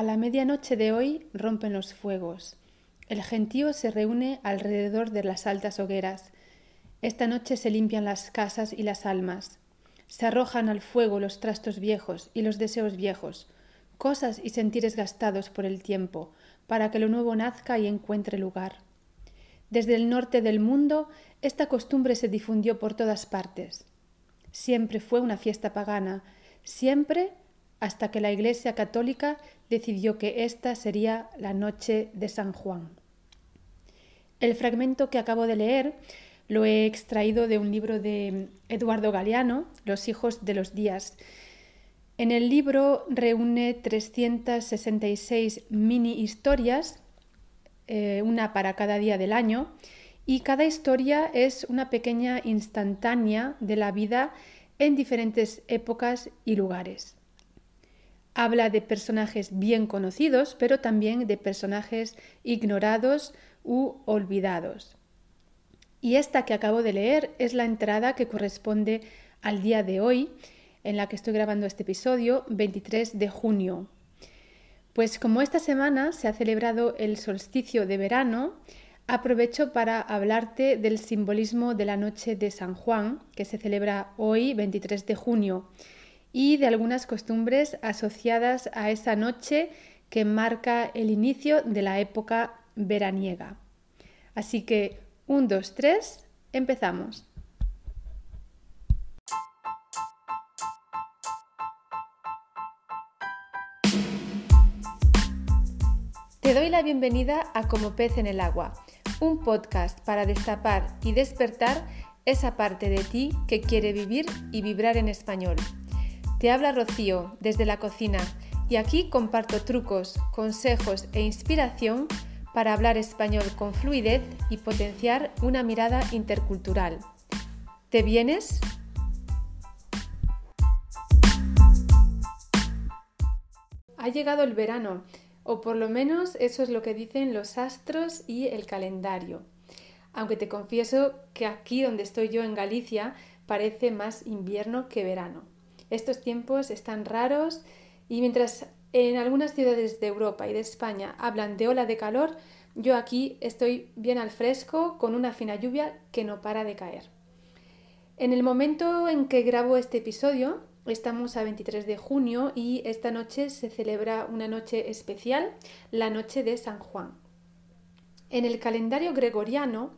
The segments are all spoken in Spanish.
A la medianoche de hoy rompen los fuegos. El gentío se reúne alrededor de las altas hogueras. Esta noche se limpian las casas y las almas. Se arrojan al fuego los trastos viejos y los deseos viejos, cosas y sentires gastados por el tiempo, para que lo nuevo nazca y encuentre lugar. Desde el norte del mundo esta costumbre se difundió por todas partes. Siempre fue una fiesta pagana, siempre hasta que la Iglesia católica decidió que esta sería la noche de San Juan. El fragmento que acabo de leer lo he extraído de un libro de Eduardo Galeano, Los hijos de los días. En el libro reúne 366 mini historias, eh, una para cada día del año, y cada historia es una pequeña instantánea de la vida en diferentes épocas y lugares. Habla de personajes bien conocidos, pero también de personajes ignorados u olvidados. Y esta que acabo de leer es la entrada que corresponde al día de hoy, en la que estoy grabando este episodio, 23 de junio. Pues como esta semana se ha celebrado el solsticio de verano, aprovecho para hablarte del simbolismo de la noche de San Juan, que se celebra hoy, 23 de junio y de algunas costumbres asociadas a esa noche que marca el inicio de la época veraniega. Así que, un, dos, tres, empezamos. Te doy la bienvenida a Como pez en el agua, un podcast para destapar y despertar esa parte de ti que quiere vivir y vibrar en español. Te habla Rocío desde la cocina y aquí comparto trucos, consejos e inspiración para hablar español con fluidez y potenciar una mirada intercultural. ¿Te vienes? Ha llegado el verano, o por lo menos eso es lo que dicen los astros y el calendario. Aunque te confieso que aquí donde estoy yo en Galicia parece más invierno que verano. Estos tiempos están raros y mientras en algunas ciudades de Europa y de España hablan de ola de calor, yo aquí estoy bien al fresco con una fina lluvia que no para de caer. En el momento en que grabo este episodio, estamos a 23 de junio y esta noche se celebra una noche especial, la noche de San Juan. En el calendario gregoriano,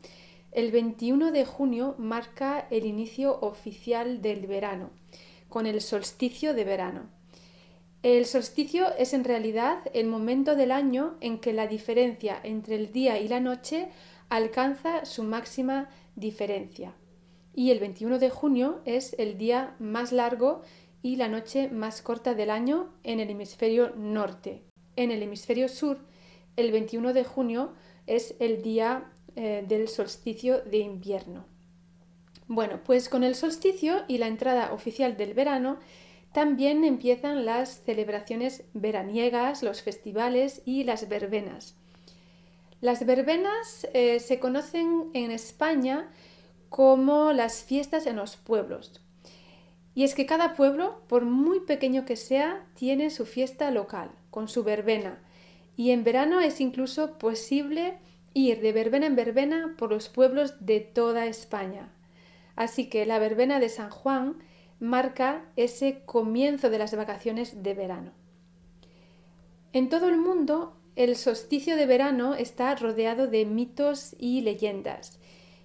el 21 de junio marca el inicio oficial del verano con el solsticio de verano. El solsticio es en realidad el momento del año en que la diferencia entre el día y la noche alcanza su máxima diferencia. Y el 21 de junio es el día más largo y la noche más corta del año en el hemisferio norte. En el hemisferio sur, el 21 de junio es el día eh, del solsticio de invierno. Bueno, pues con el solsticio y la entrada oficial del verano también empiezan las celebraciones veraniegas, los festivales y las verbenas. Las verbenas eh, se conocen en España como las fiestas en los pueblos. Y es que cada pueblo, por muy pequeño que sea, tiene su fiesta local, con su verbena. Y en verano es incluso posible ir de verbena en verbena por los pueblos de toda España. Así que la verbena de San Juan marca ese comienzo de las vacaciones de verano. En todo el mundo, el solsticio de verano está rodeado de mitos y leyendas,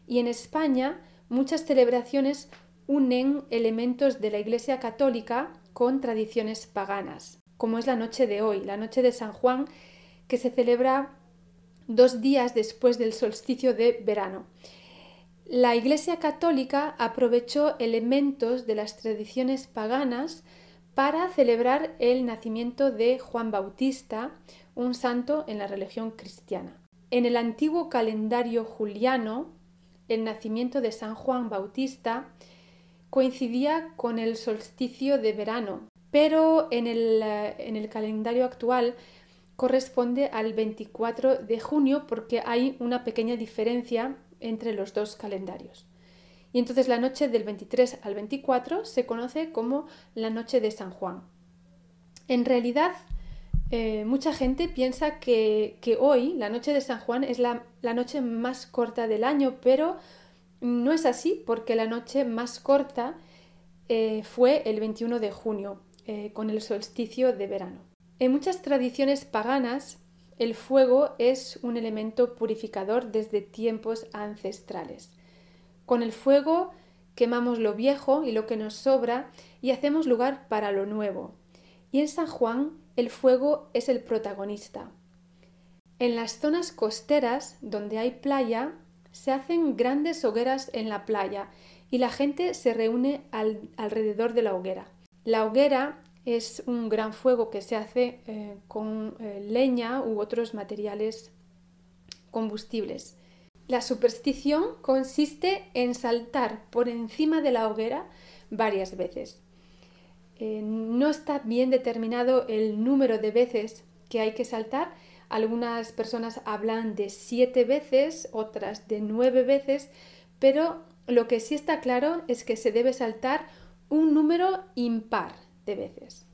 y en España muchas celebraciones unen elementos de la Iglesia católica con tradiciones paganas, como es la noche de hoy, la noche de San Juan, que se celebra dos días después del solsticio de verano. La Iglesia Católica aprovechó elementos de las tradiciones paganas para celebrar el nacimiento de Juan Bautista, un santo en la religión cristiana. En el antiguo calendario juliano, el nacimiento de San Juan Bautista coincidía con el solsticio de verano, pero en el, en el calendario actual corresponde al 24 de junio porque hay una pequeña diferencia entre los dos calendarios. Y entonces la noche del 23 al 24 se conoce como la noche de San Juan. En realidad, Eh, mucha gente piensa que, hoy, la noche de San Juan, es la, noche más corta del año, pero no es así porque la noche más corta eh, fue el 21 de junio, eh, con el solsticio de verano. En muchas tradiciones paganas, el fuego es un elemento purificador desde tiempos ancestrales. Con el fuego quemamos lo viejo y lo que nos sobra y hacemos lugar para lo nuevo. Y en San Juan el fuego es el protagonista. En las zonas costeras donde hay playa se hacen grandes hogueras en la playa y la gente se reúne alrededor de la hoguera. La hoguera es un gran fuego que se hace eh, con eh, leña u otros materiales combustibles. La superstición consiste en saltar por encima de la hoguera varias veces. Eh, no está bien determinado el número de veces que hay que saltar. Algunas personas hablan de siete veces, otras de nueve veces, pero lo que sí está claro es que se debe saltar un número impar veces.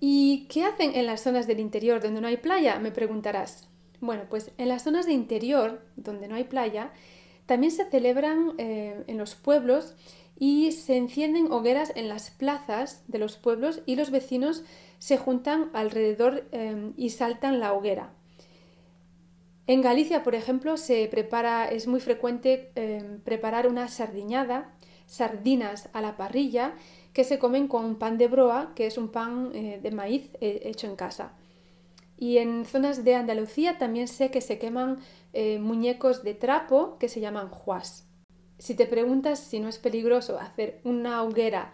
¿Y qué hacen en las zonas del interior donde no hay playa? Me preguntarás. Bueno, pues en las zonas de interior donde no hay playa, también se celebran eh, en los pueblos y se encienden hogueras en las plazas de los pueblos y los vecinos se juntan alrededor em, y saltan la hoguera. En Galicia, por ejemplo, se prepara, es muy frecuente em, preparar una sardiñada, sardinas a la parrilla, que se comen con pan de broa, que es un pan eh, de maíz eh, hecho en casa. Y en zonas de Andalucía también sé que se queman eh, muñecos de trapo que se llaman juas. Si te preguntas si no es peligroso hacer una hoguera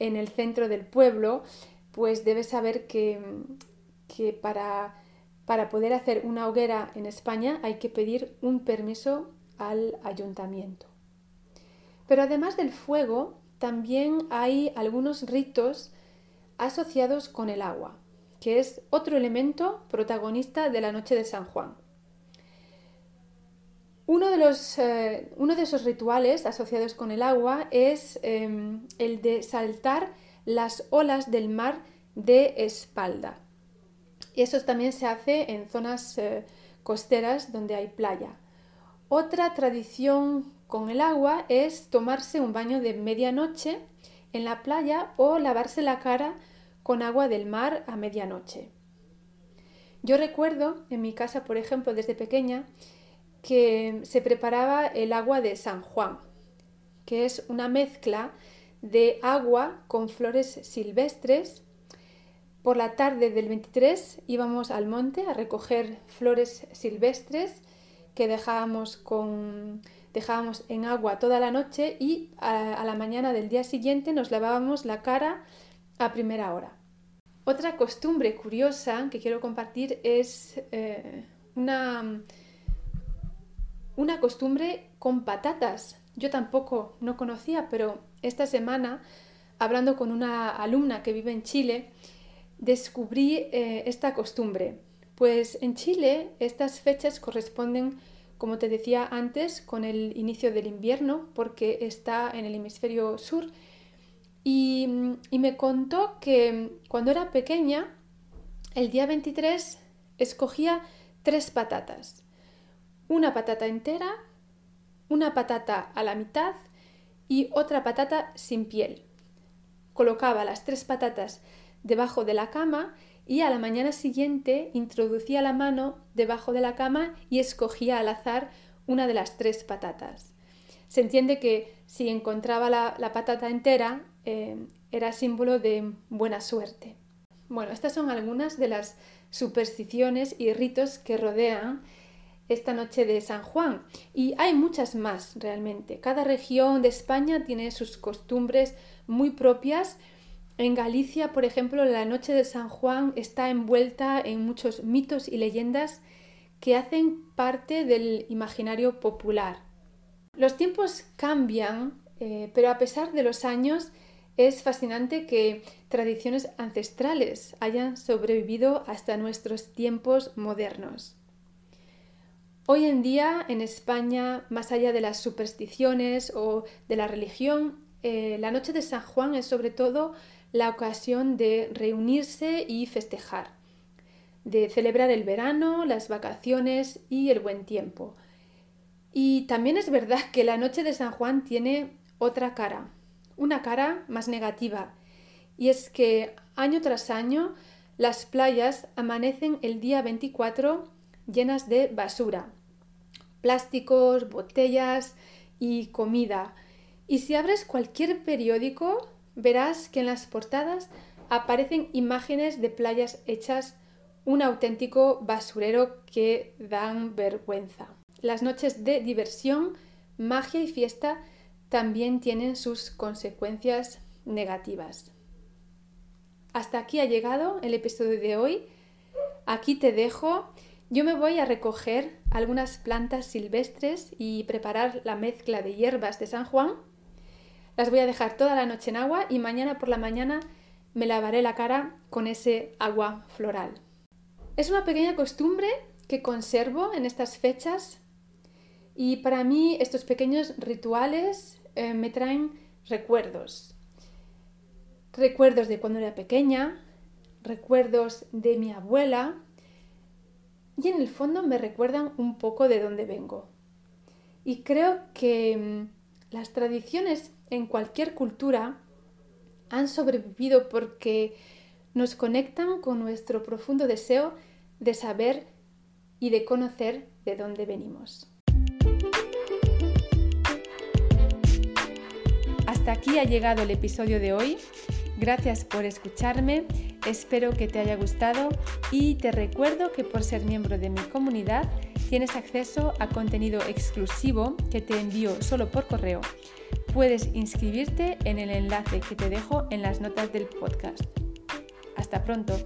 en el centro del pueblo, pues debes saber que, para, para poder hacer una hoguera en España hay que pedir un permiso al ayuntamiento. Pero además del fuego, también hay algunos ritos asociados con el agua, que es otro elemento protagonista de la noche de San Juan. Uno de, los, eh, uno de esos rituales asociados con el agua es em, el de saltar las olas del mar de espalda. Y eso también se hace en zonas eh, costeras donde hay playa. Otra tradición con el agua es tomarse un baño de medianoche en la playa o lavarse la cara con agua del mar a medianoche. Yo recuerdo en mi casa, por ejemplo, desde pequeña, que se preparaba el agua de San Juan, que es una mezcla de agua con flores silvestres. Por la tarde del 23 íbamos al monte a recoger flores silvestres que dejábamos, con, dejábamos en agua toda la noche y a, la mañana del día siguiente nos lavábamos la cara a primera hora. Otra costumbre curiosa que quiero compartir es eh, una una costumbre con patatas. Yo tampoco no conocía, pero esta semana, hablando con una alumna que vive en Chile, descubrí eh, esta costumbre. Pues en Chile estas fechas corresponden, como te decía antes, con el inicio del invierno, porque está en el hemisferio sur. Y, me contó que cuando era pequeña, el día 23, escogía tres patatas una patata entera, una patata a la mitad y otra patata sin piel. Colocaba las tres patatas debajo de la cama y a la mañana siguiente introducía la mano debajo de la cama y escogía al azar una de las tres patatas. Se entiende que si encontraba la, patata entera eh, era símbolo de buena suerte. Bueno, estas son algunas de las supersticiones y ritos que rodean esta noche de San Juan. Y hay muchas más realmente. Cada región de España tiene sus costumbres muy propias. En Galicia, por ejemplo, la noche de San Juan está envuelta en muchos mitos y leyendas que hacen parte del imaginario popular. Los tiempos cambian, eh, pero a pesar de los años, es fascinante que tradiciones ancestrales hayan sobrevivido hasta nuestros tiempos modernos. Hoy en día en España, más allá de las supersticiones o de la religión, eh, la noche de San Juan es sobre todo la ocasión de reunirse y festejar. de celebrar el verano, las vacaciones y el buen tiempo. Y también es verdad que la noche de San Juan tiene otra cara, una cara más negativa, y es que año tras año las playas amanecen el día 24 llenas de basura, plásticos, botellas y comida. Y si abres cualquier periódico, verás que en las portadas aparecen imágenes de playas hechas un auténtico basurero que dan vergüenza. Las noches de diversión, magia y fiesta también tienen sus consecuencias negativas. Hasta aquí ha llegado el episodio de hoy. Aquí te dejo. Yo me voy a recoger algunas plantas silvestres y preparar la mezcla de hierbas de San Juan. Las voy a dejar toda la noche en agua y mañana por la mañana me lavaré la cara con ese agua floral. Es una pequeña costumbre que conservo en estas fechas y para mí estos pequeños rituales eh, me traen recuerdos. Recuerdos de cuando era pequeña, recuerdos de mi abuela y en el fondo me recuerdan un poco de dónde vengo. Y creo que mm, las tradiciones en cualquier cultura han sobrevivido porque nos conectan con nuestro profundo deseo de saber y de conocer de dónde venimos. Hasta aquí ha llegado el episodio de hoy. Gracias por escucharme, espero que te haya gustado y te recuerdo que por ser miembro de mi comunidad tienes acceso a contenido exclusivo que te envío solo por correo puedes inscribirte en el enlace que te dejo en las notas del podcast. Hasta pronto.